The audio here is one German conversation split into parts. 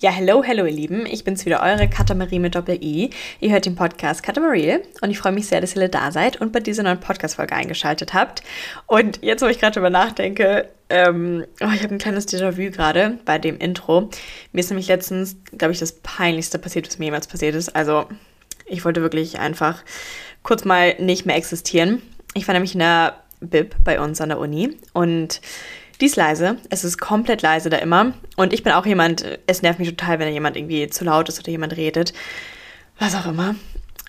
Ja, hello, hello, ihr Lieben. Ich bin's wieder, eure Katamarie mit Doppel-I. Ihr hört den Podcast Katamarie und ich freue mich sehr, dass ihr da seid und bei dieser neuen Podcast-Folge eingeschaltet habt. Und jetzt, wo ich gerade drüber nachdenke, ähm, oh, ich habe ein kleines Déjà-vu gerade bei dem Intro. Mir ist nämlich letztens, glaube ich, das Peinlichste passiert, was mir jemals passiert ist. Also, ich wollte wirklich einfach kurz mal nicht mehr existieren. Ich war nämlich in der Bib bei uns an der Uni und die ist leise. Es ist komplett leise da immer. Und ich bin auch jemand, es nervt mich total, wenn jemand irgendwie zu laut ist oder jemand redet. Was auch immer.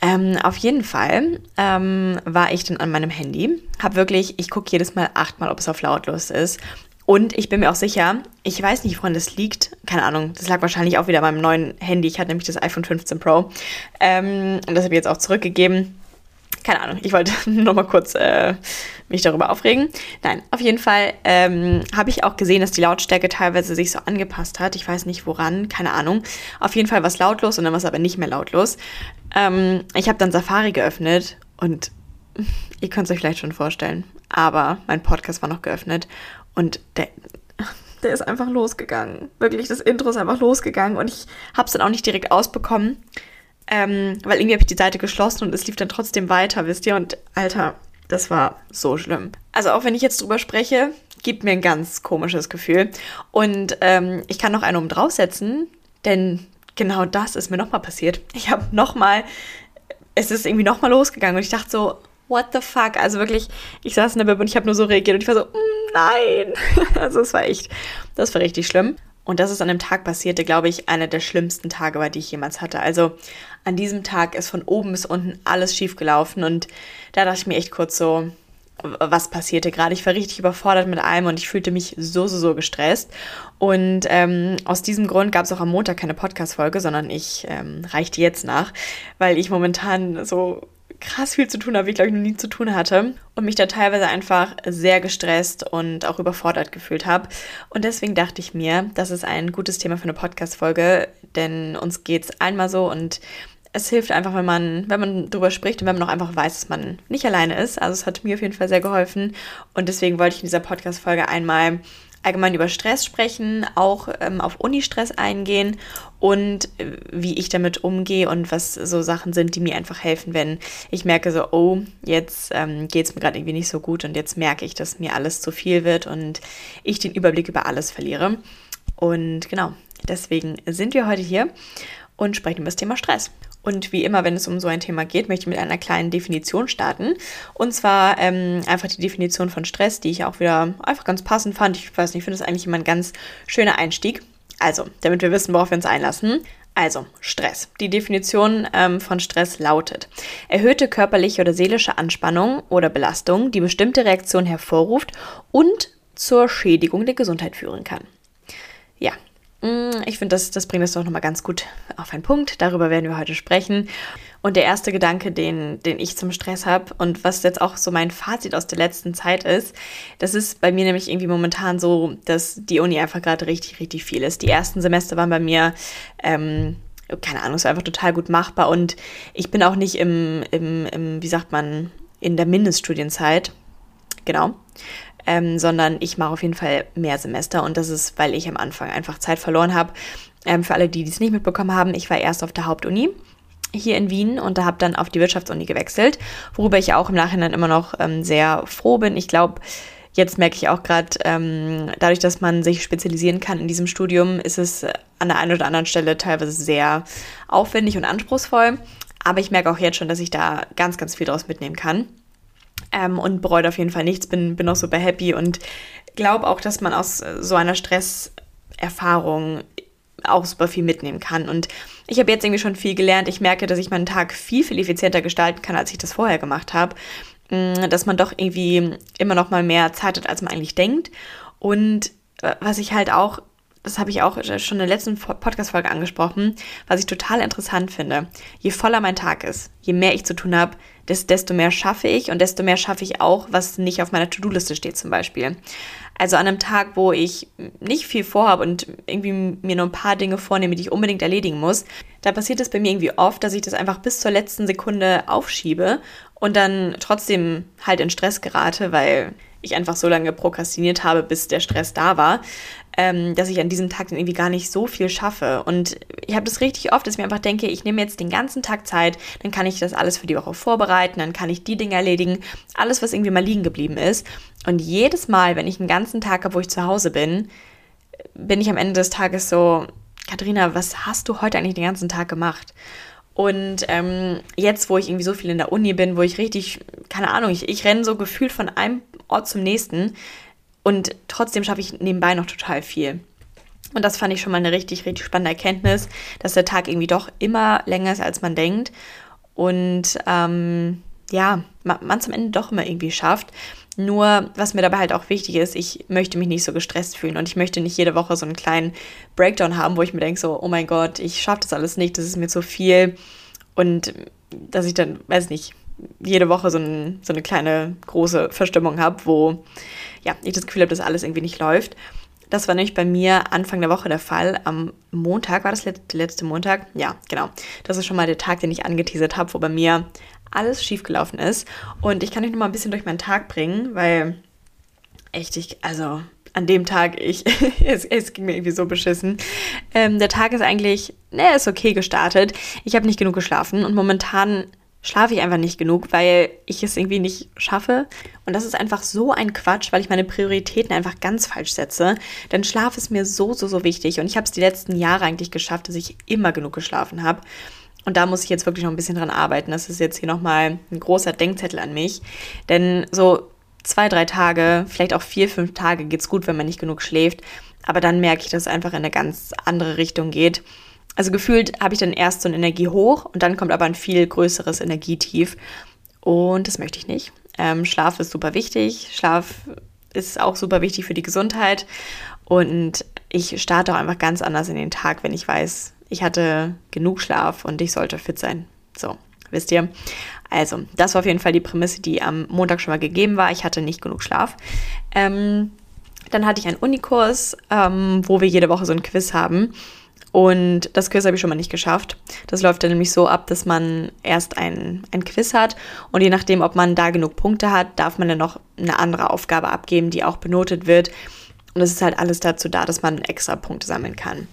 Ähm, auf jeden Fall ähm, war ich dann an meinem Handy. Hab wirklich, ich gucke jedes Mal achtmal, ob es auf lautlos ist. Und ich bin mir auch sicher, ich weiß nicht, woran das liegt. Keine Ahnung, das lag wahrscheinlich auch wieder beim neuen Handy. Ich hatte nämlich das iPhone 15 Pro. Ähm, und das habe ich jetzt auch zurückgegeben keine Ahnung, ich wollte nur mal kurz äh, mich darüber aufregen. Nein, auf jeden Fall ähm, habe ich auch gesehen, dass die Lautstärke teilweise sich so angepasst hat. Ich weiß nicht woran, keine Ahnung. Auf jeden Fall war es lautlos und dann war es aber nicht mehr lautlos. Ähm, ich habe dann Safari geöffnet und ihr könnt es euch vielleicht schon vorstellen, aber mein Podcast war noch geöffnet und der, der ist einfach losgegangen. Wirklich, das Intro ist einfach losgegangen und ich habe es dann auch nicht direkt ausbekommen. Ähm, weil irgendwie habe ich die Seite geschlossen und es lief dann trotzdem weiter, wisst ihr? Und Alter, das war so schlimm. Also auch wenn ich jetzt drüber spreche, gibt mir ein ganz komisches Gefühl. Und ähm, ich kann noch einen um draufsetzen, denn genau das ist mir nochmal passiert. Ich habe nochmal, es ist irgendwie nochmal losgegangen und ich dachte so, what the fuck? Also wirklich, ich saß in der Bib und ich habe nur so reagiert und ich war so, mm, nein. also es war echt, das war richtig schlimm. Und das ist an einem Tag passierte, glaube ich, einer der schlimmsten Tage war, die ich jemals hatte. Also an diesem Tag ist von oben bis unten alles schief gelaufen und da dachte ich mir echt kurz so, was passierte gerade. Ich war richtig überfordert mit allem und ich fühlte mich so, so, so gestresst. Und ähm, aus diesem Grund gab es auch am Montag keine Podcast-Folge, sondern ich ähm, reichte jetzt nach, weil ich momentan so krass viel zu tun habe, wie ich glaube ich noch nie zu tun hatte und mich da teilweise einfach sehr gestresst und auch überfordert gefühlt habe. Und deswegen dachte ich mir, das ist ein gutes Thema für eine Podcast-Folge, denn uns geht es einmal so und es hilft einfach, wenn man, wenn man drüber spricht und wenn man auch einfach weiß, dass man nicht alleine ist. Also es hat mir auf jeden Fall sehr geholfen und deswegen wollte ich in dieser Podcast-Folge einmal allgemein über Stress sprechen, auch ähm, auf Uni-Stress eingehen und äh, wie ich damit umgehe und was so Sachen sind, die mir einfach helfen, wenn ich merke so, oh, jetzt ähm, geht es mir gerade irgendwie nicht so gut und jetzt merke ich, dass mir alles zu viel wird und ich den Überblick über alles verliere. Und genau, deswegen sind wir heute hier und sprechen über das Thema Stress. Und wie immer, wenn es um so ein Thema geht, möchte ich mit einer kleinen Definition starten. Und zwar ähm, einfach die Definition von Stress, die ich auch wieder einfach ganz passend fand. Ich weiß nicht, ich finde das eigentlich immer ein ganz schöner Einstieg. Also, damit wir wissen, worauf wir uns einlassen. Also, Stress. Die Definition ähm, von Stress lautet, erhöhte körperliche oder seelische Anspannung oder Belastung, die bestimmte Reaktionen hervorruft und zur Schädigung der Gesundheit führen kann. Ja, ich finde, das, das bringt es doch nochmal ganz gut auf einen Punkt. Darüber werden wir heute sprechen. Und der erste Gedanke, den, den ich zum Stress habe und was jetzt auch so mein Fazit aus der letzten Zeit ist, das ist bei mir nämlich irgendwie momentan so, dass die Uni einfach gerade richtig, richtig viel ist. Die ersten Semester waren bei mir, ähm, keine Ahnung, es war einfach total gut machbar und ich bin auch nicht im, im, im wie sagt man, in der Mindeststudienzeit. Genau ähm, sondern ich mache auf jeden Fall mehr Semester und das ist, weil ich am Anfang einfach Zeit verloren habe. Ähm, für alle, die es nicht mitbekommen haben, ich war erst auf der Hauptuni hier in Wien und da habe dann auf die Wirtschaftsuni gewechselt, worüber ich auch im Nachhinein immer noch ähm, sehr froh bin. Ich glaube, jetzt merke ich auch gerade, ähm, dadurch, dass man sich spezialisieren kann in diesem Studium, ist es an der einen oder anderen Stelle teilweise sehr aufwendig und anspruchsvoll. Aber ich merke auch jetzt schon, dass ich da ganz, ganz viel draus mitnehmen kann ähm, und bereut auf jeden Fall nichts, bin, bin auch super happy und glaube auch, dass man aus äh, so einer Stresserfahrung auch super viel mitnehmen kann. Und ich habe jetzt irgendwie schon viel gelernt. Ich merke, dass ich meinen Tag viel, viel effizienter gestalten kann, als ich das vorher gemacht habe. Mm, dass man doch irgendwie immer noch mal mehr Zeit hat, als man eigentlich denkt. Und äh, was ich halt auch, das habe ich auch schon in der letzten Podcast-Folge angesprochen, was ich total interessant finde. Je voller mein Tag ist, je mehr ich zu tun habe, desto mehr schaffe ich und desto mehr schaffe ich auch, was nicht auf meiner To-Do-Liste steht zum Beispiel. Also an einem Tag, wo ich nicht viel vorhabe und irgendwie mir nur ein paar Dinge vornehme, die ich unbedingt erledigen muss, da passiert es bei mir irgendwie oft, dass ich das einfach bis zur letzten Sekunde aufschiebe und dann trotzdem halt in Stress gerate, weil ich einfach so lange prokrastiniert habe, bis der Stress da war, ähm, dass ich an diesem Tag dann irgendwie gar nicht so viel schaffe. Und ich habe das richtig oft, dass ich mir einfach denke, ich nehme jetzt den ganzen Tag Zeit, dann kann ich das alles für die Woche vorbereiten, dann kann ich die Dinge erledigen, alles, was irgendwie mal liegen geblieben ist. Und jedes Mal, wenn ich einen ganzen Tag habe, wo ich zu Hause bin, bin ich am Ende des Tages so, Katharina, was hast du heute eigentlich den ganzen Tag gemacht? Und ähm, jetzt, wo ich irgendwie so viel in der Uni bin, wo ich richtig, keine Ahnung, ich, ich renne so gefühlt von einem Ort zum nächsten und trotzdem schaffe ich nebenbei noch total viel. Und das fand ich schon mal eine richtig, richtig spannende Erkenntnis, dass der Tag irgendwie doch immer länger ist, als man denkt. Und ähm, ja, man es am Ende doch immer irgendwie schafft. Nur, was mir dabei halt auch wichtig ist, ich möchte mich nicht so gestresst fühlen und ich möchte nicht jede Woche so einen kleinen Breakdown haben, wo ich mir denke, so, oh mein Gott, ich schaffe das alles nicht, das ist mir zu viel. Und dass ich dann, weiß nicht, jede Woche so, ein, so eine kleine große Verstimmung habe, wo ja, ich das Gefühl habe, dass alles irgendwie nicht läuft. Das war nämlich bei mir Anfang der Woche der Fall. Am Montag war das der letzte Montag. Ja, genau. Das ist schon mal der Tag, den ich angeteasert habe, wo bei mir alles schiefgelaufen ist. Und ich kann euch noch mal ein bisschen durch meinen Tag bringen, weil echt, ich, also an dem Tag, ich, es, es ging mir irgendwie so beschissen. Ähm, der Tag ist eigentlich, ne, ist okay gestartet. Ich habe nicht genug geschlafen und momentan schlafe ich einfach nicht genug, weil ich es irgendwie nicht schaffe. Und das ist einfach so ein Quatsch, weil ich meine Prioritäten einfach ganz falsch setze. Denn Schlaf ist mir so, so, so wichtig. Und ich habe es die letzten Jahre eigentlich geschafft, dass ich immer genug geschlafen habe. Und da muss ich jetzt wirklich noch ein bisschen dran arbeiten. Das ist jetzt hier nochmal ein großer Denkzettel an mich. Denn so zwei, drei Tage, vielleicht auch vier, fünf Tage geht es gut, wenn man nicht genug schläft. Aber dann merke ich, dass es einfach in eine ganz andere Richtung geht. Also gefühlt habe ich dann erst so ein Energiehoch und dann kommt aber ein viel größeres Energietief. Und das möchte ich nicht. Ähm, Schlaf ist super wichtig. Schlaf ist auch super wichtig für die Gesundheit. Und ich starte auch einfach ganz anders in den Tag, wenn ich weiß, ich hatte genug Schlaf und ich sollte fit sein. So, wisst ihr? Also, das war auf jeden Fall die Prämisse, die am Montag schon mal gegeben war. Ich hatte nicht genug Schlaf. Ähm, dann hatte ich einen Unikurs, ähm, wo wir jede Woche so ein Quiz haben. Und das Quiz habe ich schon mal nicht geschafft. Das läuft dann nämlich so ab, dass man erst ein, ein Quiz hat und je nachdem, ob man da genug Punkte hat, darf man dann noch eine andere Aufgabe abgeben, die auch benotet wird. Und es ist halt alles dazu da, dass man extra Punkte sammeln kann.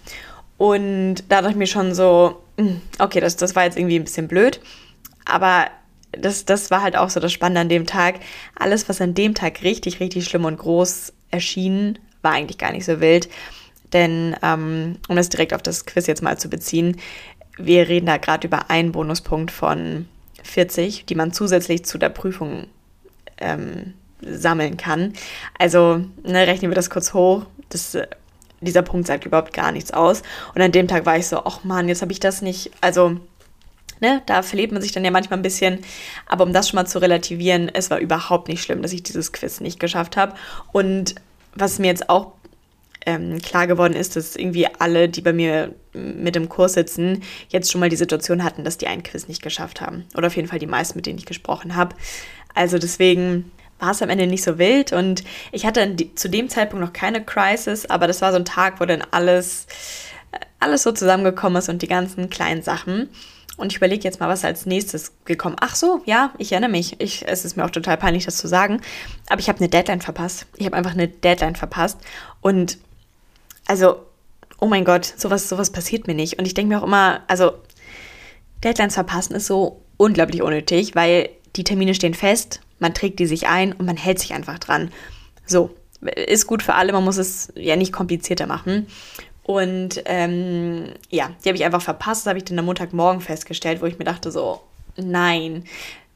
Und da dachte ich mir schon so, hm, okay, das, das war jetzt irgendwie ein bisschen blöd. Aber das, das war halt auch so das Spannende an dem Tag. Alles, was an dem Tag richtig, richtig schlimm und groß erschien, war eigentlich gar nicht so wild. Denn, ähm, um das direkt auf das Quiz jetzt mal zu beziehen, wir reden da gerade über einen Bonuspunkt von 40, die man zusätzlich zu der Prüfung ähm, sammeln kann. Also ne, rechnen wir das kurz hoch. Das dieser Punkt sagt überhaupt gar nichts aus. Und an dem Tag war ich so, ach man, jetzt habe ich das nicht, also, ne, da verlebt man sich dann ja manchmal ein bisschen. Aber um das schon mal zu relativieren, es war überhaupt nicht schlimm, dass ich dieses Quiz nicht geschafft habe. Und was mir jetzt auch ähm, klar geworden ist, dass irgendwie alle, die bei mir mit im Kurs sitzen, jetzt schon mal die Situation hatten, dass die einen Quiz nicht geschafft haben. Oder auf jeden Fall die meisten, mit denen ich gesprochen habe. Also deswegen war es am Ende nicht so wild und ich hatte zu dem Zeitpunkt noch keine Crisis, aber das war so ein Tag, wo dann alles, äh, alles so zusammengekommen ist und die ganzen kleinen Sachen. Und ich überlege jetzt mal, was als nächstes gekommen. Ach so, ja, ich erinnere mich. Ich, es ist mir auch total peinlich, das zu sagen. Aber ich habe eine Deadline verpasst. Ich habe einfach eine Deadline verpasst. Und also, oh mein Gott, sowas, sowas passiert mir nicht. Und ich denke mir auch immer, also Deadlines verpassen ist so unglaublich unnötig, weil die Termine stehen fest man trägt die sich ein und man hält sich einfach dran. So, ist gut für alle, man muss es ja nicht komplizierter machen. Und ähm, ja, die habe ich einfach verpasst, das habe ich dann am Montagmorgen festgestellt, wo ich mir dachte so, nein,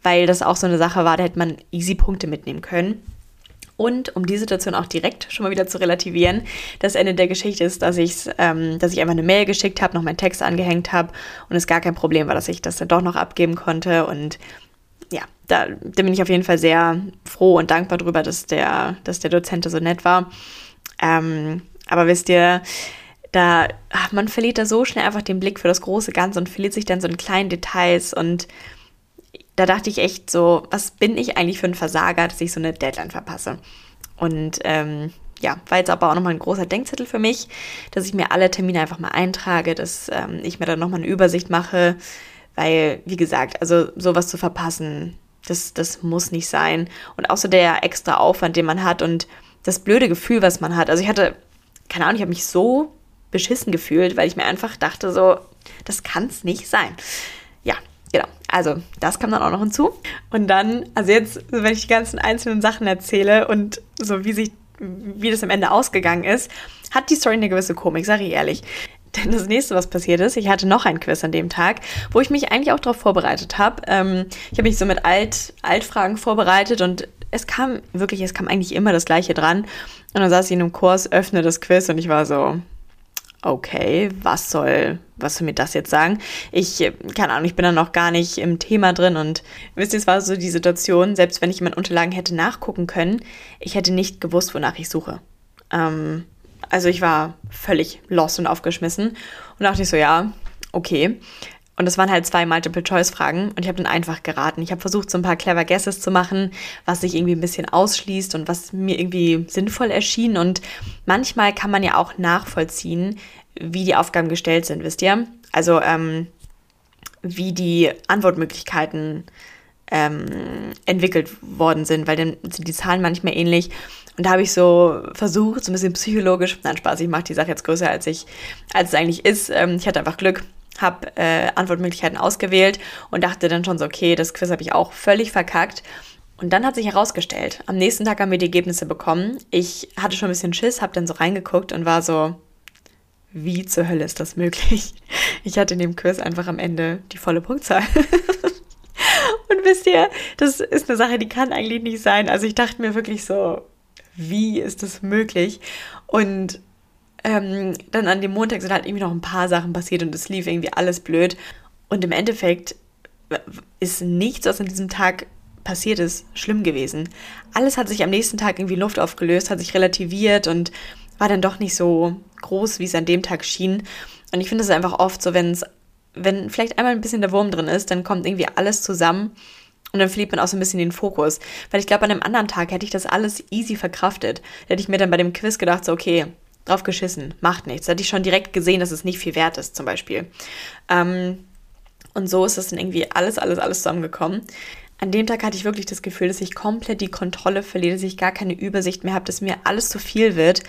weil das auch so eine Sache war, da hätte man easy Punkte mitnehmen können. Und um die Situation auch direkt schon mal wieder zu relativieren, das Ende der Geschichte ist, dass, ich's, ähm, dass ich einfach eine Mail geschickt habe, noch meinen Text angehängt habe und es gar kein Problem war, dass ich das dann doch noch abgeben konnte. Und ja, da, da, bin ich auf jeden Fall sehr froh und dankbar drüber, dass der, dass der Dozent so nett war. Ähm, aber wisst ihr, da, ach, man verliert da so schnell einfach den Blick für das große Ganze und verliert sich dann so in kleinen Details und da dachte ich echt so, was bin ich eigentlich für ein Versager, dass ich so eine Deadline verpasse? Und ähm, ja, war jetzt aber auch nochmal ein großer Denkzettel für mich, dass ich mir alle Termine einfach mal eintrage, dass ähm, ich mir dann nochmal eine Übersicht mache, weil, wie gesagt, also sowas zu verpassen, das, das muss nicht sein. Und auch so der extra Aufwand, den man hat und das blöde Gefühl, was man hat. Also ich hatte, keine Ahnung, ich habe mich so beschissen gefühlt, weil ich mir einfach dachte, so, das kann es nicht sein. Ja, genau. Also, das kam dann auch noch hinzu. Und dann, also jetzt, wenn ich die ganzen einzelnen Sachen erzähle und so wie sich, wie das am Ende ausgegangen ist, hat die Story eine gewisse Komik, sage ich ehrlich. Denn das nächste, was passiert ist, ich hatte noch ein Quiz an dem Tag, wo ich mich eigentlich auch darauf vorbereitet habe. Ähm, ich habe mich so mit Alt, Altfragen vorbereitet und es kam wirklich, es kam eigentlich immer das Gleiche dran. Und dann saß ich in einem Kurs, öffne das Quiz und ich war so, okay, was soll, was soll mir das jetzt sagen? Ich, keine Ahnung, ich bin da noch gar nicht im Thema drin und wisst ihr, es war so die Situation, selbst wenn ich in meinen Unterlagen hätte nachgucken können, ich hätte nicht gewusst, wonach ich suche. Ähm, also ich war völlig lost und aufgeschmissen und dachte ich so, ja, okay. Und das waren halt zwei Multiple-Choice-Fragen und ich habe dann einfach geraten. Ich habe versucht, so ein paar clever Guesses zu machen, was sich irgendwie ein bisschen ausschließt und was mir irgendwie sinnvoll erschien. Und manchmal kann man ja auch nachvollziehen, wie die Aufgaben gestellt sind, wisst ihr? Also ähm, wie die Antwortmöglichkeiten ähm, entwickelt worden sind, weil dann sind die Zahlen manchmal ähnlich. Und da habe ich so versucht, so ein bisschen psychologisch, nein, Spaß, ich mache die Sache jetzt größer, als, ich, als es eigentlich ist. Ähm, ich hatte einfach Glück, habe äh, Antwortmöglichkeiten ausgewählt und dachte dann schon so, okay, das Quiz habe ich auch völlig verkackt. Und dann hat sich herausgestellt, am nächsten Tag haben wir die Ergebnisse bekommen. Ich hatte schon ein bisschen Schiss, habe dann so reingeguckt und war so, wie zur Hölle ist das möglich? Ich hatte in dem Quiz einfach am Ende die volle Punktzahl. und wisst ihr, das ist eine Sache, die kann eigentlich nicht sein. Also ich dachte mir wirklich so, wie ist das möglich? Und ähm, dann an dem Montag sind halt irgendwie noch ein paar Sachen passiert und es lief irgendwie alles blöd. Und im Endeffekt ist nichts, was an diesem Tag passiert ist, schlimm gewesen. Alles hat sich am nächsten Tag irgendwie Luft aufgelöst, hat sich relativiert und war dann doch nicht so groß, wie es an dem Tag schien. Und ich finde es einfach oft so, wenn es, wenn vielleicht einmal ein bisschen der Wurm drin ist, dann kommt irgendwie alles zusammen und dann verliert man auch so ein bisschen den Fokus. Weil ich glaube, an einem anderen Tag hätte ich das alles easy verkraftet. Da hätte ich mir dann bei dem Quiz gedacht, so, okay, drauf geschissen, macht nichts. Da hätte ich schon direkt gesehen, dass es nicht viel wert ist, zum Beispiel. Ähm, und so ist das dann irgendwie alles, alles, alles zusammengekommen. An dem Tag hatte ich wirklich das Gefühl, dass ich komplett die Kontrolle verliere, dass ich gar keine Übersicht mehr habe, dass mir alles zu viel wird.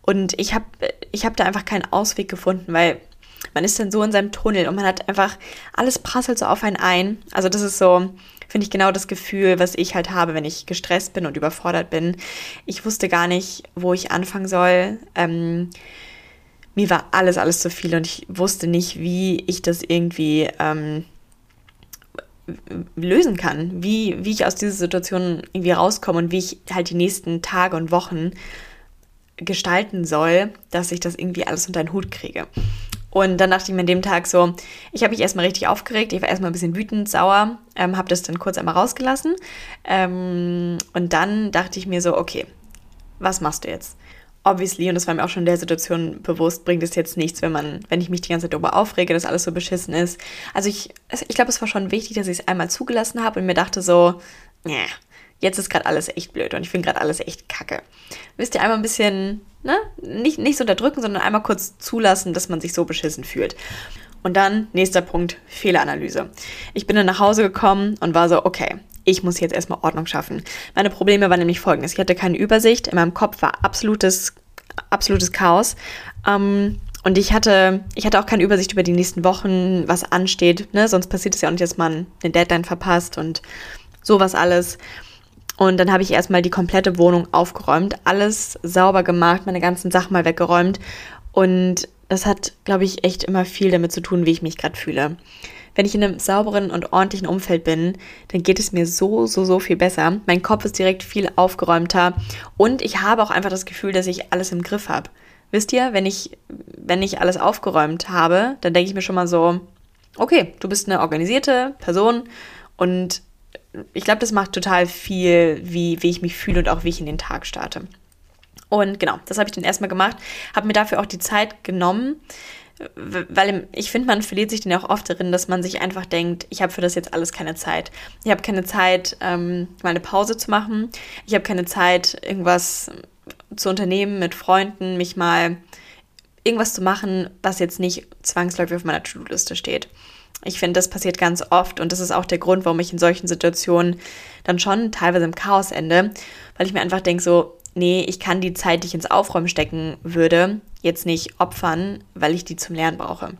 Und ich habe ich hab da einfach keinen Ausweg gefunden, weil man ist dann so in seinem Tunnel und man hat einfach, alles prasselt so auf einen ein. Also das ist so, finde ich genau das Gefühl, was ich halt habe, wenn ich gestresst bin und überfordert bin. Ich wusste gar nicht, wo ich anfangen soll. Ähm, mir war alles, alles zu viel und ich wusste nicht, wie ich das irgendwie ähm, lösen kann, wie, wie ich aus dieser Situation irgendwie rauskomme und wie ich halt die nächsten Tage und Wochen gestalten soll, dass ich das irgendwie alles unter den Hut kriege. Und dann dachte ich mir an dem Tag so, ich habe mich erstmal richtig aufgeregt, ich war erstmal ein bisschen wütend, sauer, ähm, habe das dann kurz einmal rausgelassen. Ähm, und dann dachte ich mir so, okay, was machst du jetzt? Obviously, und das war mir auch schon in der Situation bewusst, bringt es jetzt nichts, wenn man, wenn ich mich die ganze Zeit darüber aufrege, dass alles so beschissen ist. Also ich, ich glaube, es war schon wichtig, dass ich es einmal zugelassen habe und mir dachte so, nee, jetzt ist gerade alles echt blöd und ich finde gerade alles echt kacke. Wisst ihr, einmal ein bisschen, ne, nicht, nicht so unterdrücken, sondern einmal kurz zulassen, dass man sich so beschissen fühlt. Und dann, nächster Punkt, Fehleranalyse. Ich bin dann nach Hause gekommen und war so, okay, ich muss jetzt erstmal Ordnung schaffen. Meine Probleme waren nämlich folgendes. Ich hatte keine Übersicht, in meinem Kopf war absolutes, absolutes Chaos. Ähm, und ich hatte, ich hatte auch keine Übersicht über die nächsten Wochen, was ansteht. Ne? Sonst passiert es ja auch nicht, dass man eine Deadline verpasst und sowas alles. Und dann habe ich erstmal die komplette Wohnung aufgeräumt, alles sauber gemacht, meine ganzen Sachen mal weggeräumt. Und das hat, glaube ich, echt immer viel damit zu tun, wie ich mich gerade fühle. Wenn ich in einem sauberen und ordentlichen Umfeld bin, dann geht es mir so, so, so viel besser. Mein Kopf ist direkt viel aufgeräumter und ich habe auch einfach das Gefühl, dass ich alles im Griff habe. Wisst ihr, wenn ich, wenn ich alles aufgeräumt habe, dann denke ich mir schon mal so, okay, du bist eine organisierte Person und ich glaube, das macht total viel, wie, wie ich mich fühle und auch wie ich in den Tag starte. Und genau, das habe ich dann erstmal gemacht, habe mir dafür auch die Zeit genommen, weil ich finde, man verliert sich dann auch oft darin, dass man sich einfach denkt, ich habe für das jetzt alles keine Zeit. Ich habe keine Zeit, ähm, mal eine Pause zu machen. Ich habe keine Zeit, irgendwas zu unternehmen mit Freunden, mich mal irgendwas zu machen, was jetzt nicht zwangsläufig auf meiner To-Do-Liste steht. Ich finde, das passiert ganz oft und das ist auch der Grund, warum ich in solchen Situationen dann schon teilweise im Chaos ende, weil ich mir einfach denke, so, nee, ich kann die Zeit, die ich ins Aufräumen stecken würde, jetzt nicht opfern, weil ich die zum Lernen brauche.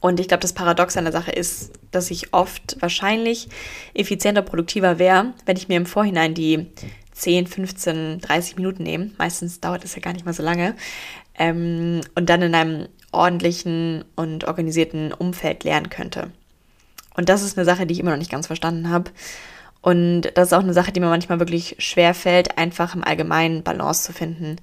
Und ich glaube, das Paradox an der Sache ist, dass ich oft wahrscheinlich effizienter, produktiver wäre, wenn ich mir im Vorhinein die 10, 15, 30 Minuten nehme. Meistens dauert es ja gar nicht mal so lange. Ähm, und dann in einem ordentlichen und organisierten Umfeld lernen könnte. Und das ist eine Sache, die ich immer noch nicht ganz verstanden habe. Und das ist auch eine Sache, die mir manchmal wirklich schwer fällt, einfach im Allgemeinen Balance zu finden.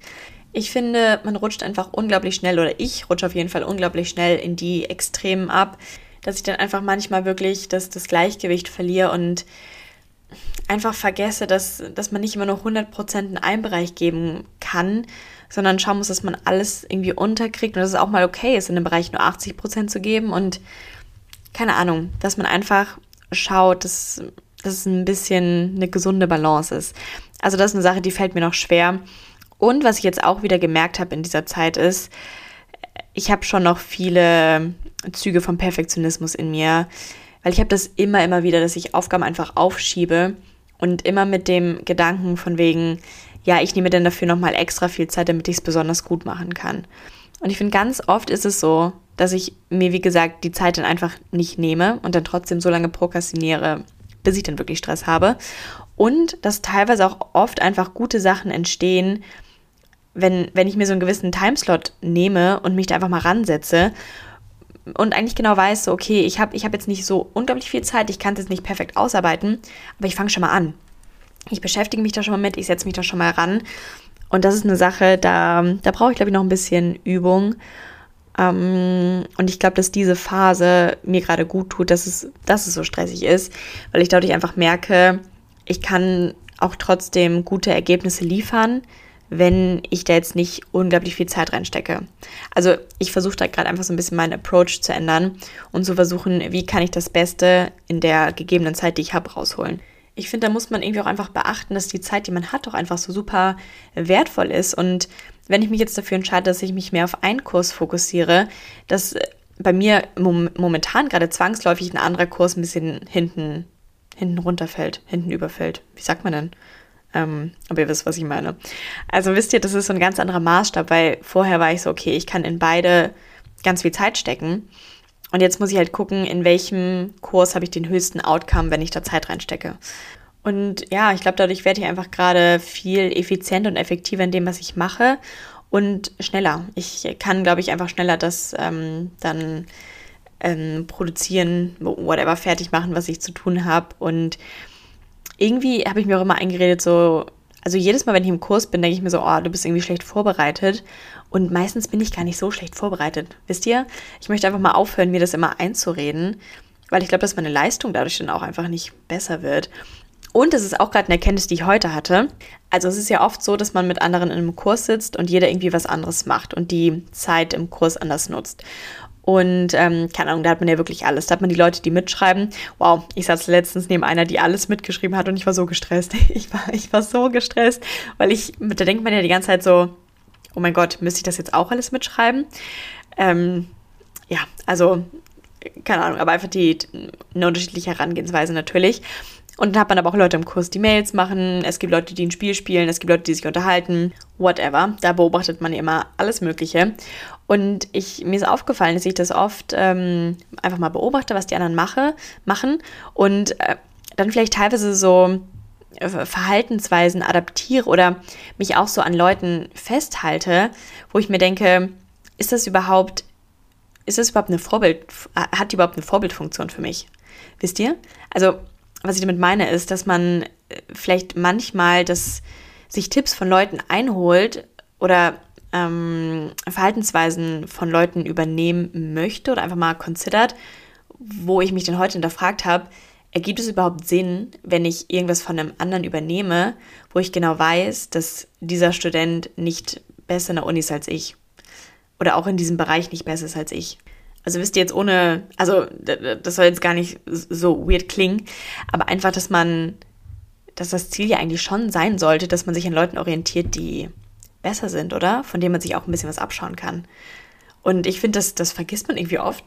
Ich finde, man rutscht einfach unglaublich schnell, oder ich rutsche auf jeden Fall unglaublich schnell in die Extremen ab, dass ich dann einfach manchmal wirklich das, das Gleichgewicht verliere und einfach vergesse, dass, dass man nicht immer nur 100% in einem Bereich geben kann, sondern schauen muss, dass man alles irgendwie unterkriegt und dass es auch mal okay ist, in einem Bereich nur 80% zu geben und keine Ahnung, dass man einfach schaut, dass, dass es ein bisschen eine gesunde Balance ist. Also das ist eine Sache, die fällt mir noch schwer. Und was ich jetzt auch wieder gemerkt habe in dieser Zeit ist, ich habe schon noch viele Züge vom Perfektionismus in mir, weil ich habe das immer, immer wieder, dass ich Aufgaben einfach aufschiebe und immer mit dem Gedanken von wegen, ja, ich nehme dann dafür nochmal extra viel Zeit, damit ich es besonders gut machen kann. Und ich finde, ganz oft ist es so, dass ich mir, wie gesagt, die Zeit dann einfach nicht nehme und dann trotzdem so lange prokrastiniere, bis ich dann wirklich Stress habe. Und dass teilweise auch oft einfach gute Sachen entstehen, wenn, wenn ich mir so einen gewissen Timeslot nehme und mich da einfach mal ransetze und eigentlich genau weiß, so, okay, ich habe ich hab jetzt nicht so unglaublich viel Zeit, ich kann es jetzt nicht perfekt ausarbeiten, aber ich fange schon mal an. Ich beschäftige mich da schon mal mit, ich setze mich da schon mal ran. Und das ist eine Sache, da, da brauche ich, glaube ich, noch ein bisschen Übung. Ähm, und ich glaube, dass diese Phase mir gerade gut tut, dass es, dass es so stressig ist, weil ich dadurch einfach merke, ich kann auch trotzdem gute Ergebnisse liefern wenn ich da jetzt nicht unglaublich viel Zeit reinstecke. Also ich versuche da gerade einfach so ein bisschen meinen Approach zu ändern und zu versuchen, wie kann ich das Beste in der gegebenen Zeit, die ich habe, rausholen. Ich finde, da muss man irgendwie auch einfach beachten, dass die Zeit, die man hat, auch einfach so super wertvoll ist. Und wenn ich mich jetzt dafür entscheide, dass ich mich mehr auf einen Kurs fokussiere, dass bei mir momentan gerade zwangsläufig ein anderer Kurs ein bisschen hinten, hinten runterfällt, hinten überfällt. Wie sagt man denn? Ähm, aber ihr wisst, was ich meine. Also wisst ihr, das ist so ein ganz anderer Maßstab, weil vorher war ich so, okay, ich kann in beide ganz viel Zeit stecken. Und jetzt muss ich halt gucken, in welchem Kurs habe ich den höchsten Outcome, wenn ich da Zeit reinstecke. Und ja, ich glaube, dadurch werde ich einfach gerade viel effizienter und effektiver in dem, was ich mache und schneller. Ich kann, glaube ich, einfach schneller das ähm, dann ähm, produzieren, whatever, fertig machen, was ich zu tun habe. Und irgendwie habe ich mir auch immer eingeredet, so, also jedes Mal, wenn ich im Kurs bin, denke ich mir so, oh, du bist irgendwie schlecht vorbereitet. Und meistens bin ich gar nicht so schlecht vorbereitet. Wisst ihr? Ich möchte einfach mal aufhören, mir das immer einzureden, weil ich glaube, dass meine Leistung dadurch dann auch einfach nicht besser wird. Und es ist auch gerade eine Erkenntnis, die ich heute hatte. Also es ist ja oft so, dass man mit anderen in einem Kurs sitzt und jeder irgendwie was anderes macht und die Zeit im Kurs anders nutzt. Und ähm, keine Ahnung, da hat man ja wirklich alles. Da hat man die Leute, die mitschreiben. Wow, ich saß letztens neben einer, die alles mitgeschrieben hat und ich war so gestresst. Ich war, ich war so gestresst, weil ich, da denkt man ja die ganze Zeit so, oh mein Gott, müsste ich das jetzt auch alles mitschreiben? Ähm, ja, also, keine Ahnung, aber einfach die, eine unterschiedliche Herangehensweise natürlich. Und dann hat man aber auch Leute im Kurs, die Mails machen. Es gibt Leute, die ein Spiel spielen. Es gibt Leute, die sich unterhalten. Whatever. Da beobachtet man immer alles Mögliche. Und ich, mir ist aufgefallen, dass ich das oft ähm, einfach mal beobachte, was die anderen mache, machen. Und äh, dann vielleicht teilweise so Verhaltensweisen adaptiere oder mich auch so an Leuten festhalte, wo ich mir denke, ist das überhaupt, ist das überhaupt eine Vorbild, hat die überhaupt eine Vorbildfunktion für mich? Wisst ihr? Also was ich damit meine, ist, dass man äh, vielleicht manchmal das, sich Tipps von Leuten einholt oder ähm, Verhaltensweisen von Leuten übernehmen möchte oder einfach mal considert, wo ich mich dann heute hinterfragt habe, ergibt es überhaupt Sinn, wenn ich irgendwas von einem anderen übernehme, wo ich genau weiß, dass dieser Student nicht besser in der Uni ist als ich oder auch in diesem Bereich nicht besser ist als ich. Also wisst ihr jetzt ohne, also das soll jetzt gar nicht so weird klingen, aber einfach, dass man, dass das Ziel ja eigentlich schon sein sollte, dass man sich an Leuten orientiert, die besser sind, oder? Von denen man sich auch ein bisschen was abschauen kann. Und ich finde, das, das vergisst man irgendwie oft.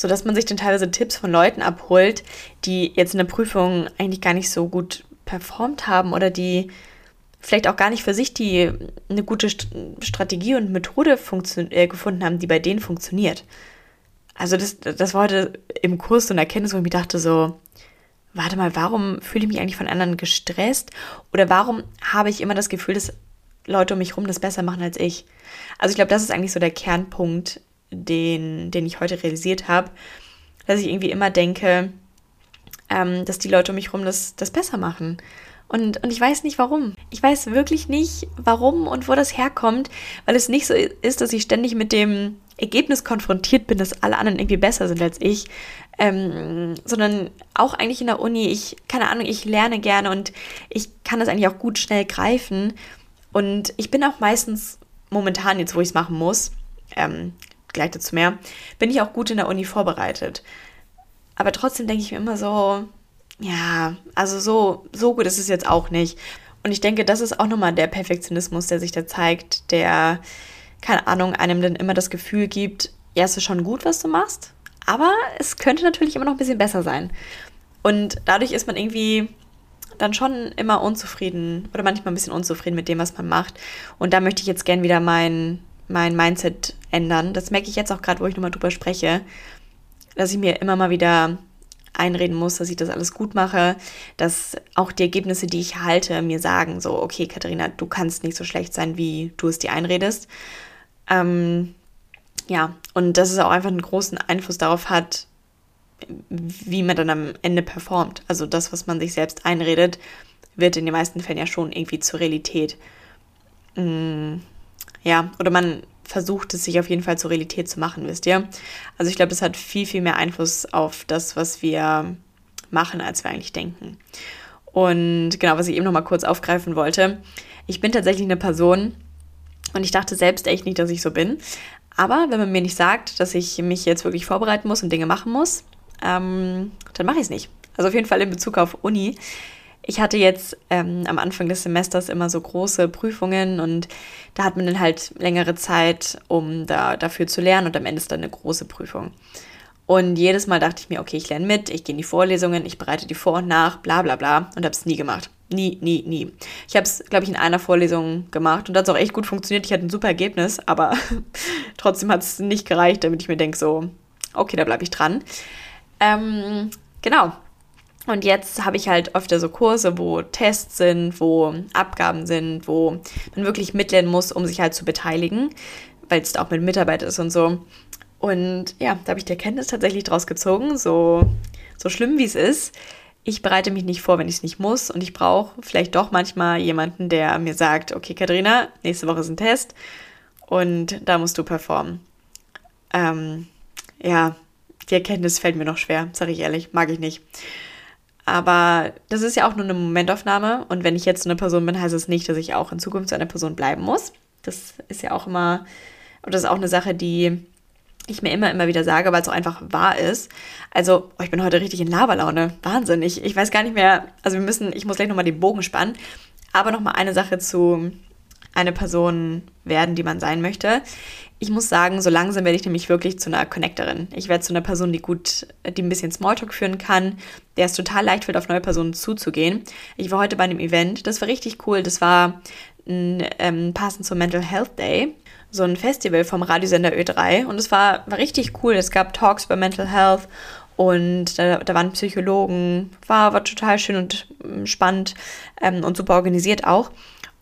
Sodass man sich dann teilweise Tipps von Leuten abholt, die jetzt in der Prüfung eigentlich gar nicht so gut performt haben oder die vielleicht auch gar nicht für sich die eine gute Strategie und Methode äh, gefunden haben, die bei denen funktioniert. Also das, das war heute im Kurs so eine Erkenntnis, wo ich mir dachte so, warte mal, warum fühle ich mich eigentlich von anderen gestresst? Oder warum habe ich immer das Gefühl, dass Leute um mich herum das besser machen als ich? Also ich glaube, das ist eigentlich so der Kernpunkt, den, den ich heute realisiert habe, dass ich irgendwie immer denke, ähm, dass die Leute um mich herum das, das besser machen. Und, und ich weiß nicht warum. Ich weiß wirklich nicht, warum und wo das herkommt, weil es nicht so ist, dass ich ständig mit dem Ergebnis konfrontiert bin, dass alle anderen irgendwie besser sind als ich, ähm, sondern auch eigentlich in der Uni, ich, keine Ahnung, ich lerne gerne und ich kann das eigentlich auch gut schnell greifen. Und ich bin auch meistens momentan, jetzt wo ich es machen muss, ähm, gleich dazu mehr, bin ich auch gut in der Uni vorbereitet. Aber trotzdem denke ich mir immer so, ja, also so, so gut ist es jetzt auch nicht. Und ich denke, das ist auch nochmal der Perfektionismus, der sich da zeigt, der, keine Ahnung, einem dann immer das Gefühl gibt, ja, es ist schon gut, was du machst, aber es könnte natürlich immer noch ein bisschen besser sein. Und dadurch ist man irgendwie dann schon immer unzufrieden oder manchmal ein bisschen unzufrieden mit dem, was man macht. Und da möchte ich jetzt gern wieder mein, mein Mindset ändern. Das merke ich jetzt auch gerade, wo ich nochmal drüber spreche, dass ich mir immer mal wieder einreden muss, dass ich das alles gut mache, dass auch die Ergebnisse, die ich halte, mir sagen, so, okay, Katharina, du kannst nicht so schlecht sein, wie du es dir einredest. Ähm, ja, und dass es auch einfach einen großen Einfluss darauf hat, wie man dann am Ende performt. Also das, was man sich selbst einredet, wird in den meisten Fällen ja schon irgendwie zur Realität. Mm, ja, oder man versucht es sich auf jeden Fall zur Realität zu machen, wisst ihr? Also ich glaube, das hat viel, viel mehr Einfluss auf das, was wir machen, als wir eigentlich denken. Und genau, was ich eben noch mal kurz aufgreifen wollte. Ich bin tatsächlich eine Person und ich dachte selbst echt nicht, dass ich so bin. Aber wenn man mir nicht sagt, dass ich mich jetzt wirklich vorbereiten muss und Dinge machen muss, ähm, dann mache ich es nicht. Also auf jeden Fall in Bezug auf Uni ich hatte jetzt ähm, am Anfang des Semesters immer so große Prüfungen und da hat man dann halt längere Zeit, um da, dafür zu lernen und am Ende ist dann eine große Prüfung. Und jedes Mal dachte ich mir, okay, ich lerne mit, ich gehe in die Vorlesungen, ich bereite die vor und nach, bla bla bla und habe es nie gemacht. Nie, nie, nie. Ich habe es, glaube ich, in einer Vorlesung gemacht und da hat auch echt gut funktioniert. Ich hatte ein super Ergebnis, aber trotzdem hat es nicht gereicht, damit ich mir denke, so, okay, da bleibe ich dran. Ähm, genau, und jetzt habe ich halt öfter so Kurse, wo Tests sind, wo Abgaben sind, wo man wirklich mitlernen muss, um sich halt zu beteiligen, weil es auch mit Mitarbeit ist und so. Und ja, da habe ich die Erkenntnis tatsächlich draus gezogen, so, so schlimm wie es ist. Ich bereite mich nicht vor, wenn ich es nicht muss. Und ich brauche vielleicht doch manchmal jemanden, der mir sagt, okay, Katharina, nächste Woche ist ein Test und da musst du performen. Ähm, ja, die Erkenntnis fällt mir noch schwer, sage ich ehrlich, mag ich nicht. Aber das ist ja auch nur eine Momentaufnahme. Und wenn ich jetzt eine Person bin, heißt es das nicht, dass ich auch in Zukunft zu einer Person bleiben muss. Das ist ja auch immer, oder das ist auch eine Sache, die ich mir immer, immer wieder sage, weil es auch einfach wahr ist. Also, oh, ich bin heute richtig in Laberlaune. Wahnsinn. Ich, ich weiß gar nicht mehr, also wir müssen, ich muss gleich nochmal den Bogen spannen. Aber nochmal eine Sache zu eine Person werden, die man sein möchte ich muss sagen, so langsam werde ich nämlich wirklich zu einer Connectorin. Ich werde zu einer Person, die gut, die ein bisschen Smalltalk führen kann, der es total leicht wird, auf neue Personen zuzugehen. Ich war heute bei einem Event, das war richtig cool. Das war ein, ähm, passend zum Mental Health Day, so ein Festival vom Radiosender Ö3 und es war, war richtig cool. Es gab Talks über Mental Health und da, da waren Psychologen, war, war total schön und ähm, spannend ähm, und super organisiert auch.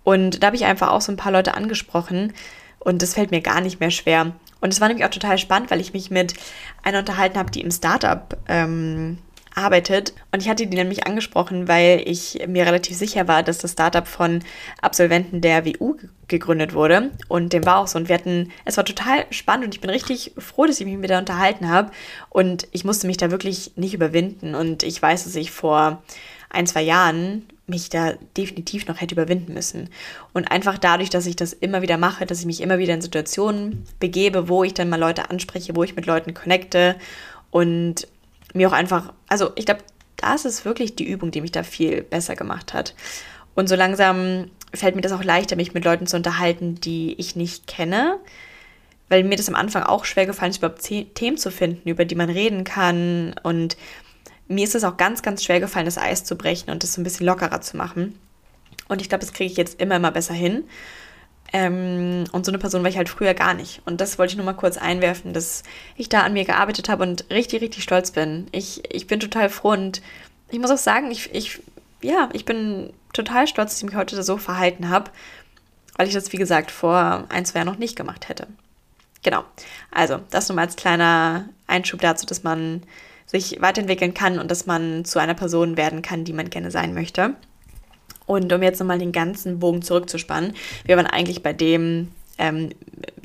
Und da habe ich einfach auch so ein paar Leute angesprochen, und das fällt mir gar nicht mehr schwer. Und es war nämlich auch total spannend, weil ich mich mit einer unterhalten habe, die im Startup ähm, arbeitet. Und ich hatte die nämlich angesprochen, weil ich mir relativ sicher war, dass das Startup von Absolventen der WU gegründet wurde. Und dem war auch so. Und wir hatten, es war total spannend und ich bin richtig froh, dass ich mich mit der unterhalten habe. Und ich musste mich da wirklich nicht überwinden. Und ich weiß, dass ich vor ein, zwei Jahren mich da definitiv noch hätte überwinden müssen. Und einfach dadurch, dass ich das immer wieder mache, dass ich mich immer wieder in Situationen begebe, wo ich dann mal Leute anspreche, wo ich mit Leuten connecte und mir auch einfach, also ich glaube, das ist wirklich die Übung, die mich da viel besser gemacht hat. Und so langsam fällt mir das auch leichter, mich mit Leuten zu unterhalten, die ich nicht kenne, weil mir das am Anfang auch schwer gefallen ist, überhaupt Themen zu finden, über die man reden kann. Und mir ist es auch ganz, ganz schwer gefallen, das Eis zu brechen und das so ein bisschen lockerer zu machen. Und ich glaube, das kriege ich jetzt immer, immer besser hin. Ähm, und so eine Person war ich halt früher gar nicht. Und das wollte ich nur mal kurz einwerfen, dass ich da an mir gearbeitet habe und richtig, richtig stolz bin. Ich, ich bin total froh und ich muss auch sagen, ich, ich, ja, ich bin total stolz, dass ich mich heute so verhalten habe, weil ich das, wie gesagt, vor ein, zwei Jahren noch nicht gemacht hätte. Genau. Also, das nur mal als kleiner Einschub dazu, dass man sich weiterentwickeln kann und dass man zu einer Person werden kann, die man gerne sein möchte. Und um jetzt nochmal den ganzen Bogen zurückzuspannen, wir waren eigentlich bei dem ähm,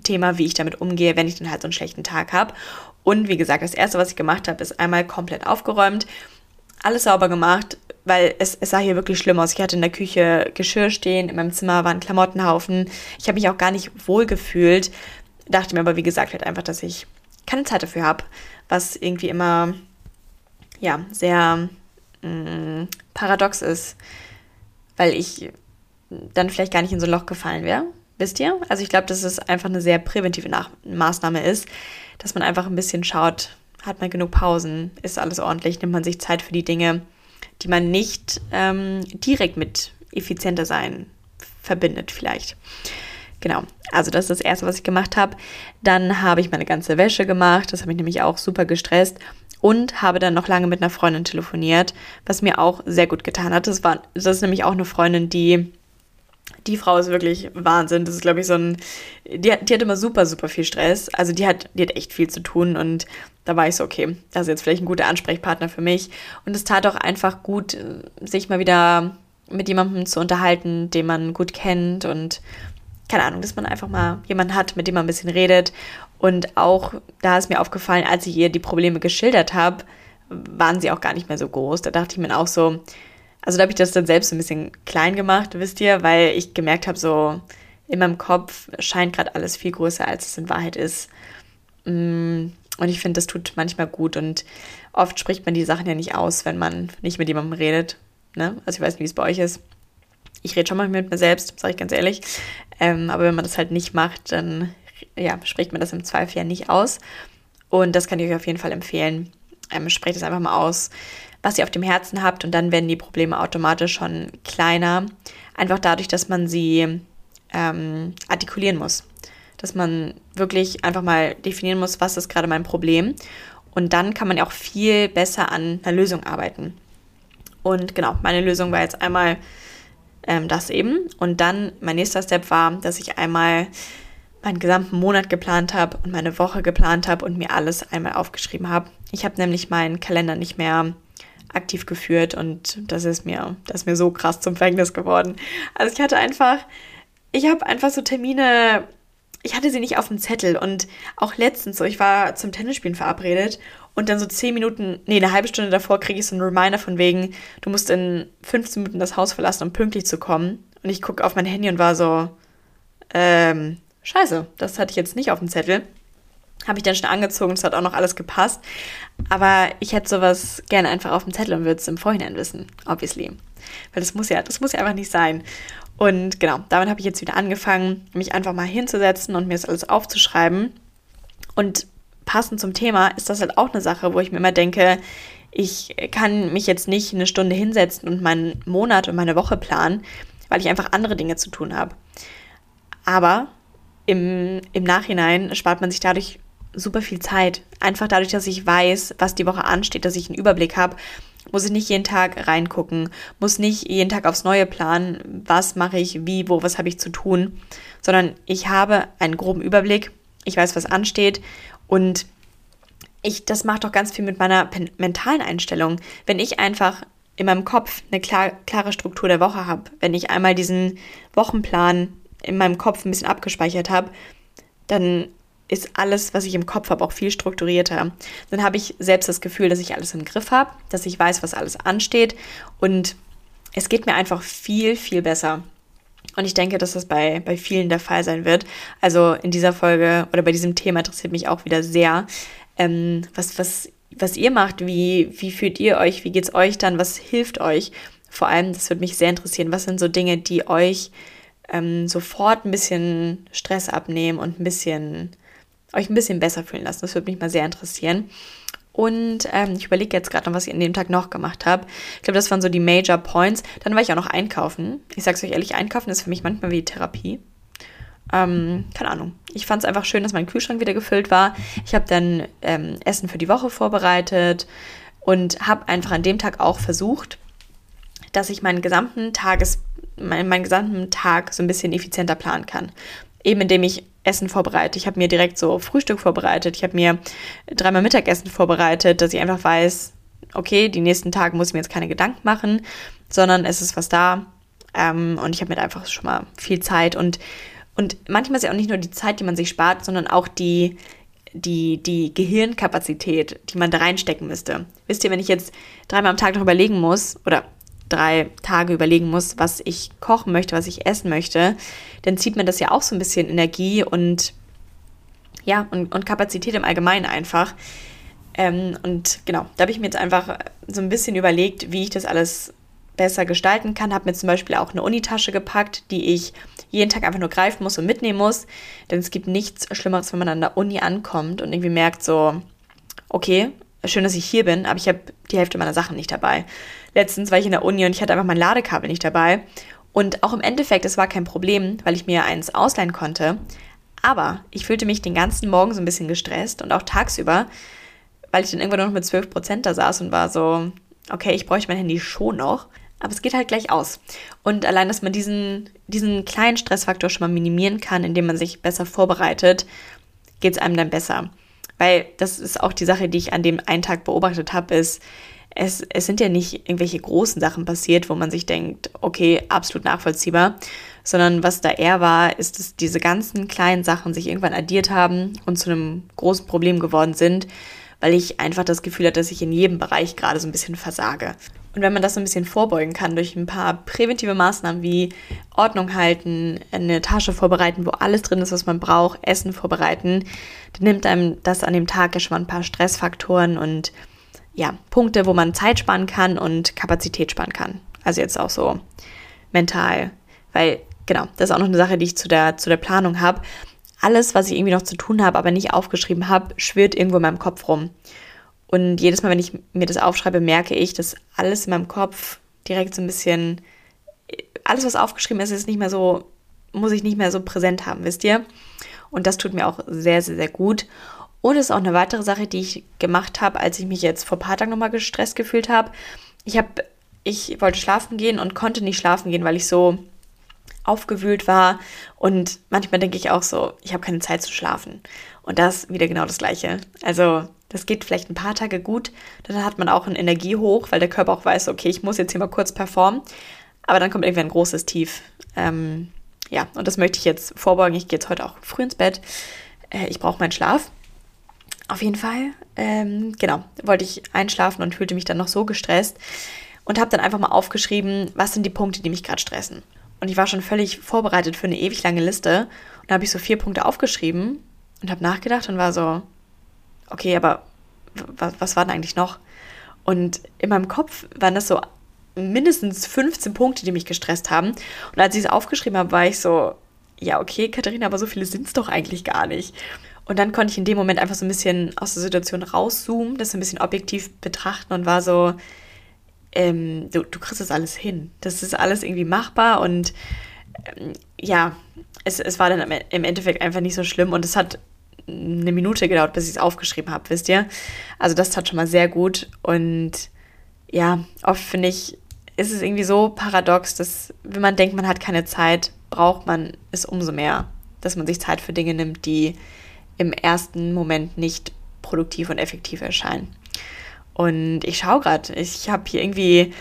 Thema, wie ich damit umgehe, wenn ich dann halt so einen schlechten Tag habe. Und wie gesagt, das erste, was ich gemacht habe, ist einmal komplett aufgeräumt, alles sauber gemacht, weil es, es sah hier wirklich schlimm aus. Ich hatte in der Küche Geschirr stehen, in meinem Zimmer waren Klamottenhaufen. Ich habe mich auch gar nicht wohl gefühlt. Dachte mir aber, wie gesagt, halt einfach, dass ich keine Zeit dafür habe, was irgendwie immer, ja, sehr mh, mm, paradox ist, weil ich dann vielleicht gar nicht in so ein Loch gefallen wäre. Wisst ihr? Also ich glaube, dass es einfach eine sehr präventive Nach Maßnahme ist, dass man einfach ein bisschen schaut, hat man genug Pausen, ist alles ordentlich, nimmt man sich Zeit für die Dinge, die man nicht ähm, direkt mit effizienter sein verbindet vielleicht. Genau, also das ist das Erste, was ich gemacht habe. Dann habe ich meine ganze Wäsche gemacht, das habe ich nämlich auch super gestresst und habe dann noch lange mit einer Freundin telefoniert, was mir auch sehr gut getan hat. Das, war, das ist nämlich auch eine Freundin, die die Frau ist wirklich Wahnsinn. Das ist, glaube ich, so ein. Die hat, die hat immer super, super viel Stress. Also die hat, die hat echt viel zu tun und da war ich so, okay, das ist jetzt vielleicht ein guter Ansprechpartner für mich. Und es tat auch einfach gut, sich mal wieder mit jemandem zu unterhalten, den man gut kennt und keine Ahnung, dass man einfach mal jemanden hat, mit dem man ein bisschen redet. Und auch da ist mir aufgefallen, als ich ihr die Probleme geschildert habe, waren sie auch gar nicht mehr so groß. Da dachte ich mir auch so, also da habe ich das dann selbst so ein bisschen klein gemacht, wisst ihr, weil ich gemerkt habe, so in meinem Kopf scheint gerade alles viel größer, als es in Wahrheit ist. Mm, und ich finde, das tut manchmal gut und oft spricht man die Sachen ja nicht aus, wenn man nicht mit jemandem redet. Ne? Also ich weiß nicht, wie es bei euch ist. Ich rede schon mal mit mir selbst, sage ich ganz ehrlich. Ähm, aber wenn man das halt nicht macht, dann ja, spricht man das im Zweifel ja nicht aus. Und das kann ich euch auf jeden Fall empfehlen. Ähm, sprecht es einfach mal aus was ihr auf dem Herzen habt und dann werden die Probleme automatisch schon kleiner. Einfach dadurch, dass man sie ähm, artikulieren muss. Dass man wirklich einfach mal definieren muss, was ist gerade mein Problem. Und dann kann man ja auch viel besser an einer Lösung arbeiten. Und genau, meine Lösung war jetzt einmal ähm, das eben. Und dann mein nächster Step war, dass ich einmal meinen gesamten Monat geplant habe und meine Woche geplant habe und mir alles einmal aufgeschrieben habe. Ich habe nämlich meinen Kalender nicht mehr aktiv geführt und das ist mir, das ist mir so krass zum Verhängnis geworden. Also ich hatte einfach, ich habe einfach so Termine, ich hatte sie nicht auf dem Zettel und auch letztens so, ich war zum Tennisspielen verabredet und dann so zehn Minuten, nee, eine halbe Stunde davor kriege ich so einen Reminder von wegen, du musst in 15 Minuten das Haus verlassen, um pünktlich zu kommen. Und ich gucke auf mein Handy und war so, ähm, scheiße, das hatte ich jetzt nicht auf dem Zettel. Habe ich dann schon angezogen, es hat auch noch alles gepasst. Aber ich hätte sowas gerne einfach auf dem Zettel und würde es im Vorhinein wissen, obviously. Weil das muss ja, das muss ja einfach nicht sein. Und genau, damit habe ich jetzt wieder angefangen, mich einfach mal hinzusetzen und mir das alles aufzuschreiben. Und passend zum Thema ist das halt auch eine Sache, wo ich mir immer denke, ich kann mich jetzt nicht eine Stunde hinsetzen und meinen Monat und meine Woche planen, weil ich einfach andere Dinge zu tun habe. Aber im, im Nachhinein spart man sich dadurch super viel Zeit. Einfach dadurch, dass ich weiß, was die Woche ansteht, dass ich einen Überblick habe, muss ich nicht jeden Tag reingucken, muss nicht jeden Tag aufs Neue planen, was mache ich, wie, wo, was habe ich zu tun, sondern ich habe einen groben Überblick, ich weiß, was ansteht und ich, das macht doch ganz viel mit meiner mentalen Einstellung. Wenn ich einfach in meinem Kopf eine klar, klare Struktur der Woche habe, wenn ich einmal diesen Wochenplan in meinem Kopf ein bisschen abgespeichert habe, dann ist alles, was ich im Kopf habe, auch viel strukturierter. Dann habe ich selbst das Gefühl, dass ich alles im Griff habe, dass ich weiß, was alles ansteht und es geht mir einfach viel, viel besser. Und ich denke, dass das bei, bei vielen der Fall sein wird. Also in dieser Folge oder bei diesem Thema interessiert mich auch wieder sehr, ähm, was, was, was ihr macht, wie, wie fühlt ihr euch, wie geht es euch dann, was hilft euch? Vor allem, das würde mich sehr interessieren, was sind so Dinge, die euch ähm, sofort ein bisschen Stress abnehmen und ein bisschen euch ein bisschen besser fühlen lassen. Das würde mich mal sehr interessieren. Und ähm, ich überlege jetzt gerade noch, was ich an dem Tag noch gemacht habe. Ich glaube, das waren so die Major Points. Dann war ich auch noch einkaufen. Ich sage es euch ehrlich, einkaufen ist für mich manchmal wie Therapie. Ähm, keine Ahnung. Ich fand es einfach schön, dass mein Kühlschrank wieder gefüllt war. Ich habe dann ähm, Essen für die Woche vorbereitet und habe einfach an dem Tag auch versucht, dass ich meinen gesamten Tages, meinen, meinen gesamten Tag so ein bisschen effizienter planen kann. Eben indem ich Essen vorbereite. Ich habe mir direkt so Frühstück vorbereitet. Ich habe mir dreimal Mittagessen vorbereitet, dass ich einfach weiß, okay, die nächsten Tage muss ich mir jetzt keine Gedanken machen, sondern es ist was da. Ähm, und ich habe mir einfach schon mal viel Zeit und und manchmal ist ja auch nicht nur die Zeit, die man sich spart, sondern auch die, die, die Gehirnkapazität, die man da reinstecken müsste. Wisst ihr, wenn ich jetzt dreimal am Tag noch überlegen muss oder drei Tage überlegen muss, was ich kochen möchte, was ich essen möchte, dann zieht mir das ja auch so ein bisschen Energie und ja, und, und Kapazität im Allgemeinen einfach. Ähm, und genau, da habe ich mir jetzt einfach so ein bisschen überlegt, wie ich das alles besser gestalten kann. Habe mir zum Beispiel auch eine Unitasche gepackt, die ich jeden Tag einfach nur greifen muss und mitnehmen muss. Denn es gibt nichts Schlimmeres, wenn man an der Uni ankommt und irgendwie merkt so, okay, schön, dass ich hier bin, aber ich habe die Hälfte meiner Sachen nicht dabei. Letztens war ich in der Uni und ich hatte einfach mein Ladekabel nicht dabei. Und auch im Endeffekt, es war kein Problem, weil ich mir eins ausleihen konnte. Aber ich fühlte mich den ganzen Morgen so ein bisschen gestresst und auch tagsüber, weil ich dann irgendwann noch mit 12% da saß und war so, okay, ich bräuchte mein Handy schon noch. Aber es geht halt gleich aus. Und allein, dass man diesen, diesen kleinen Stressfaktor schon mal minimieren kann, indem man sich besser vorbereitet, geht es einem dann besser. Weil das ist auch die Sache, die ich an dem einen Tag beobachtet habe, ist, es, es sind ja nicht irgendwelche großen Sachen passiert, wo man sich denkt, okay, absolut nachvollziehbar, sondern was da eher war, ist, dass diese ganzen kleinen Sachen sich irgendwann addiert haben und zu einem großen Problem geworden sind, weil ich einfach das Gefühl hatte, dass ich in jedem Bereich gerade so ein bisschen versage. Und wenn man das so ein bisschen vorbeugen kann durch ein paar präventive Maßnahmen wie Ordnung halten, eine Tasche vorbereiten, wo alles drin ist, was man braucht, Essen vorbereiten, dann nimmt einem das an dem Tag ja schon mal ein paar Stressfaktoren und ja, Punkte, wo man Zeit sparen kann und Kapazität sparen kann. Also jetzt auch so mental. Weil, genau, das ist auch noch eine Sache, die ich zu der, zu der Planung habe. Alles, was ich irgendwie noch zu tun habe, aber nicht aufgeschrieben habe, schwirrt irgendwo in meinem Kopf rum. Und jedes Mal, wenn ich mir das aufschreibe, merke ich, dass alles in meinem Kopf direkt so ein bisschen, alles, was aufgeschrieben ist, ist nicht mehr so, muss ich nicht mehr so präsent haben, wisst ihr? Und das tut mir auch sehr, sehr, sehr gut. Und es ist auch eine weitere Sache, die ich gemacht habe, als ich mich jetzt vor ein paar Tagen nochmal gestresst gefühlt habe. Ich habe, ich wollte schlafen gehen und konnte nicht schlafen gehen, weil ich so aufgewühlt war. Und manchmal denke ich auch so, ich habe keine Zeit zu schlafen. Und das wieder genau das Gleiche. Also das geht vielleicht ein paar Tage gut, dann hat man auch eine Energie hoch, weil der Körper auch weiß, okay, ich muss jetzt hier mal kurz performen. Aber dann kommt irgendwie ein großes Tief. Ähm, ja, und das möchte ich jetzt vorbeugen. Ich gehe jetzt heute auch früh ins Bett. Äh, ich brauche meinen Schlaf. Auf jeden Fall, ähm, genau, wollte ich einschlafen und fühlte mich dann noch so gestresst und habe dann einfach mal aufgeschrieben, was sind die Punkte, die mich gerade stressen. Und ich war schon völlig vorbereitet für eine ewig lange Liste und da habe ich so vier Punkte aufgeschrieben und habe nachgedacht und war so, okay, aber was, was war denn eigentlich noch? Und in meinem Kopf waren das so mindestens 15 Punkte, die mich gestresst haben. Und als ich es aufgeschrieben habe, war ich so, ja, okay, Katharina, aber so viele sind es doch eigentlich gar nicht. Und dann konnte ich in dem Moment einfach so ein bisschen aus der Situation rauszoomen, das ein bisschen objektiv betrachten und war so, ähm, du, du kriegst das alles hin. Das ist alles irgendwie machbar und ähm, ja, es, es war dann im Endeffekt einfach nicht so schlimm und es hat eine Minute gedauert, bis ich es aufgeschrieben habe, wisst ihr? Also das tat schon mal sehr gut. Und ja, oft finde ich, ist es irgendwie so paradox, dass wenn man denkt, man hat keine Zeit, braucht man es umso mehr, dass man sich Zeit für Dinge nimmt, die im ersten Moment nicht produktiv und effektiv erscheinen. Und ich schaue gerade, ich habe hier irgendwie,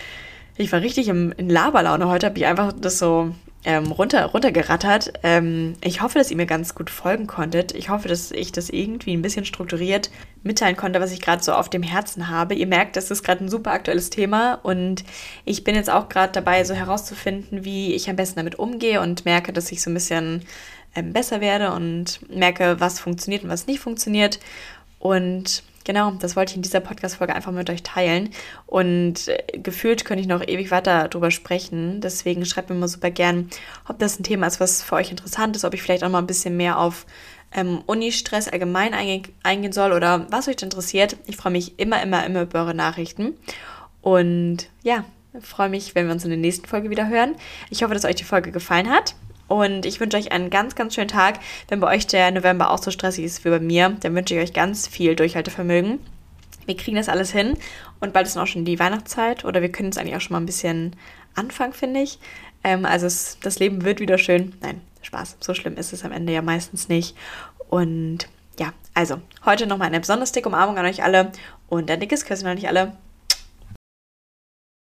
ich war richtig im, in Laberlaune heute, habe ich einfach das so ähm, runter, runtergerattert. Ähm, ich hoffe, dass ihr mir ganz gut folgen konntet. Ich hoffe, dass ich das irgendwie ein bisschen strukturiert mitteilen konnte, was ich gerade so auf dem Herzen habe. Ihr merkt, das ist gerade ein super aktuelles Thema und ich bin jetzt auch gerade dabei, so herauszufinden, wie ich am besten damit umgehe und merke, dass ich so ein bisschen ähm, besser werde und merke, was funktioniert und was nicht funktioniert. Und genau, das wollte ich in dieser Podcast-Folge einfach mit euch teilen. Und äh, gefühlt könnte ich noch ewig weiter darüber sprechen. Deswegen schreibt mir mal super gern, ob das ein Thema ist, was für euch interessant ist, ob ich vielleicht auch mal ein bisschen mehr auf ähm, Uni-Stress allgemein einge eingehen soll oder was euch interessiert. Ich freue mich immer, immer, immer über eure Nachrichten. Und ja, freue mich, wenn wir uns in der nächsten Folge wieder hören. Ich hoffe, dass euch die Folge gefallen hat. Und ich wünsche euch einen ganz, ganz schönen Tag. Wenn bei euch der November auch so stressig ist wie bei mir, dann wünsche ich euch ganz viel Durchhaltevermögen. Wir kriegen das alles hin und bald ist auch schon die Weihnachtszeit oder wir können jetzt eigentlich auch schon mal ein bisschen anfangen, finde ich. Ähm, also es, das Leben wird wieder schön. Nein, Spaß. So schlimm ist es am Ende ja meistens nicht. Und ja, also heute nochmal eine besonders dicke Umarmung an euch alle und ein dickes Küsschen an euch alle.